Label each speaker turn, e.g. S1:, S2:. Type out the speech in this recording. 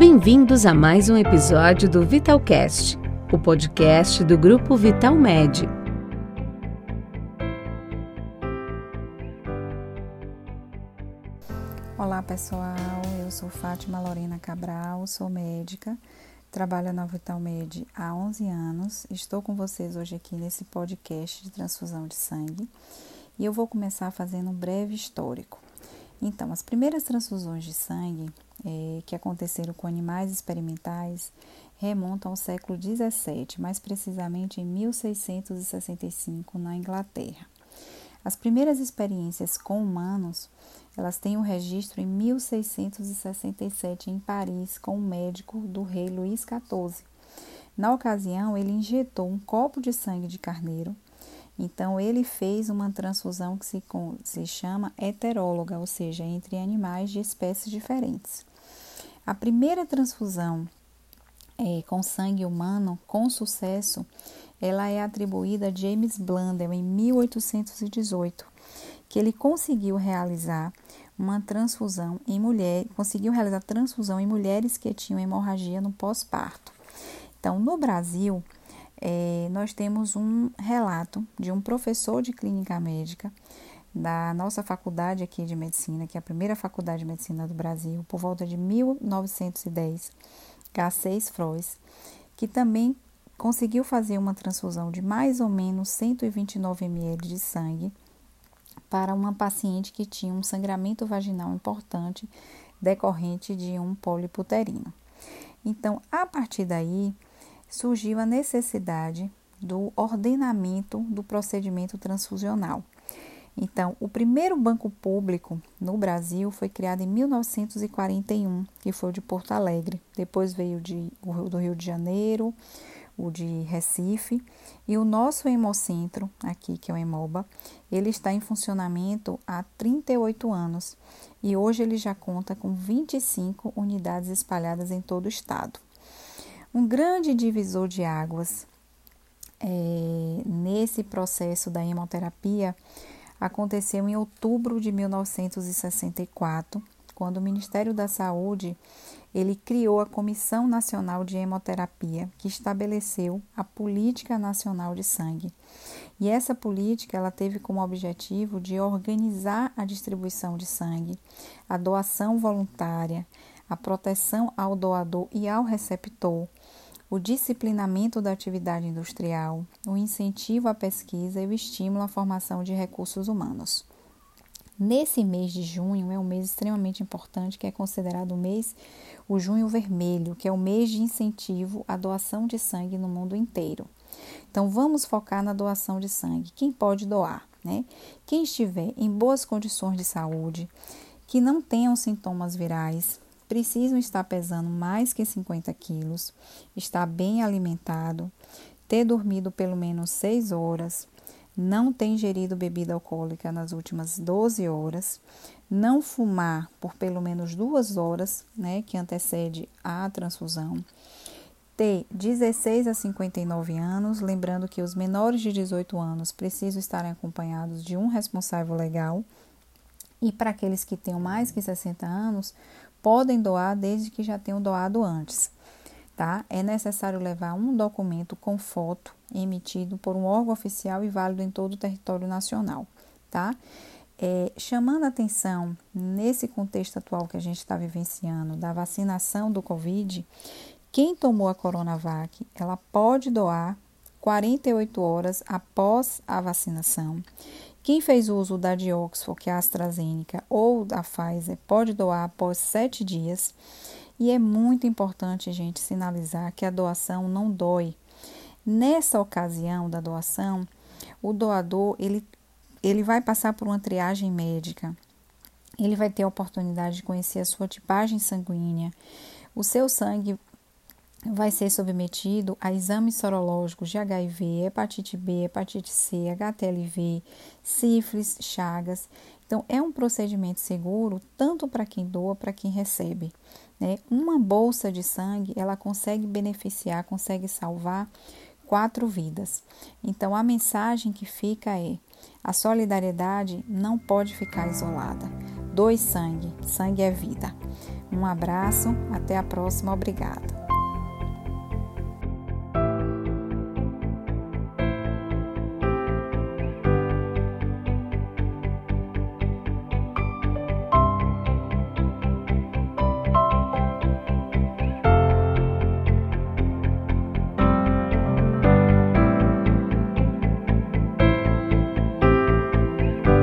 S1: Bem-vindos a mais um episódio do Vitalcast, o podcast do grupo Vital Med.
S2: Olá pessoal, eu sou Fátima Lorena Cabral, sou médica, trabalho na Vitalmed há 11 anos. Estou com vocês hoje aqui nesse podcast de transfusão de sangue e eu vou começar fazendo um breve histórico. Então, as primeiras transfusões de sangue é, que aconteceram com animais experimentais remontam ao século XVII, mais precisamente em 1665, na Inglaterra. As primeiras experiências com humanos, elas têm um registro em 1667 em Paris com um médico do rei Luís XIV. Na ocasião, ele injetou um copo de sangue de carneiro então, ele fez uma transfusão que se, se chama heteróloga, ou seja, entre animais de espécies diferentes. A primeira transfusão é, com sangue humano, com sucesso, ela é atribuída a James Blundell em 1818, que ele conseguiu realizar uma transfusão em mulher, conseguiu realizar transfusão em mulheres que tinham hemorragia no pós-parto. Então, no Brasil, é, nós temos um relato de um professor de clínica médica da nossa faculdade aqui de medicina, que é a primeira faculdade de medicina do Brasil, por volta de 1910, K6 Frois, que também conseguiu fazer uma transfusão de mais ou menos 129 ml de sangue para uma paciente que tinha um sangramento vaginal importante decorrente de um pólipo uterino. Então, a partir daí, surgiu a necessidade do ordenamento do procedimento transfusional. Então, o primeiro banco público no Brasil foi criado em 1941, que foi o de Porto Alegre. Depois veio de, o do Rio de Janeiro, o de Recife e o nosso hemocentro, aqui que é o Hemoba, ele está em funcionamento há 38 anos e hoje ele já conta com 25 unidades espalhadas em todo o estado. Um grande divisor de águas é, nesse processo da hemoterapia aconteceu em outubro de 1964, quando o Ministério da Saúde ele criou a Comissão Nacional de Hemoterapia, que estabeleceu a Política Nacional de Sangue. E essa política ela teve como objetivo de organizar a distribuição de sangue, a doação voluntária, a proteção ao doador e ao receptor, o disciplinamento da atividade industrial, o incentivo à pesquisa e o estímulo à formação de recursos humanos. Nesse mês de junho é um mês extremamente importante, que é considerado o mês, o junho vermelho, que é o mês de incentivo à doação de sangue no mundo inteiro. Então vamos focar na doação de sangue. Quem pode doar, né? Quem estiver em boas condições de saúde, que não tenham sintomas virais, precisam estar pesando mais que 50 quilos, estar bem alimentado, ter dormido pelo menos 6 horas, não ter ingerido bebida alcoólica nas últimas 12 horas, não fumar por pelo menos duas horas, né, que antecede a transfusão, ter 16 a 59 anos, lembrando que os menores de 18 anos precisam estar acompanhados de um responsável legal, e para aqueles que tenham mais que 60 anos, podem doar desde que já tenham doado antes. Tá? É necessário levar um documento com foto emitido por um órgão oficial e válido em todo o território nacional. Tá? É, chamando atenção nesse contexto atual que a gente está vivenciando da vacinação do Covid, quem tomou a Coronavac, ela pode doar 48 horas após a vacinação quem fez uso da de Oxford, que é a AstraZeneca, ou da Pfizer, pode doar após sete dias. E é muito importante, gente, sinalizar que a doação não dói. Nessa ocasião da doação, o doador ele, ele vai passar por uma triagem médica. Ele vai ter a oportunidade de conhecer a sua tipagem sanguínea. O seu sangue vai ser submetido a exames sorológicos de HIV, hepatite B, hepatite C, HTLV, sífilis, chagas. Então, é um procedimento seguro tanto para quem doa, para quem recebe. Né? Uma bolsa de sangue, ela consegue beneficiar, consegue salvar quatro vidas. Então, a mensagem que fica é: a solidariedade não pode ficar isolada. Doe sangue, sangue é vida. Um abraço, até a próxima, obrigada.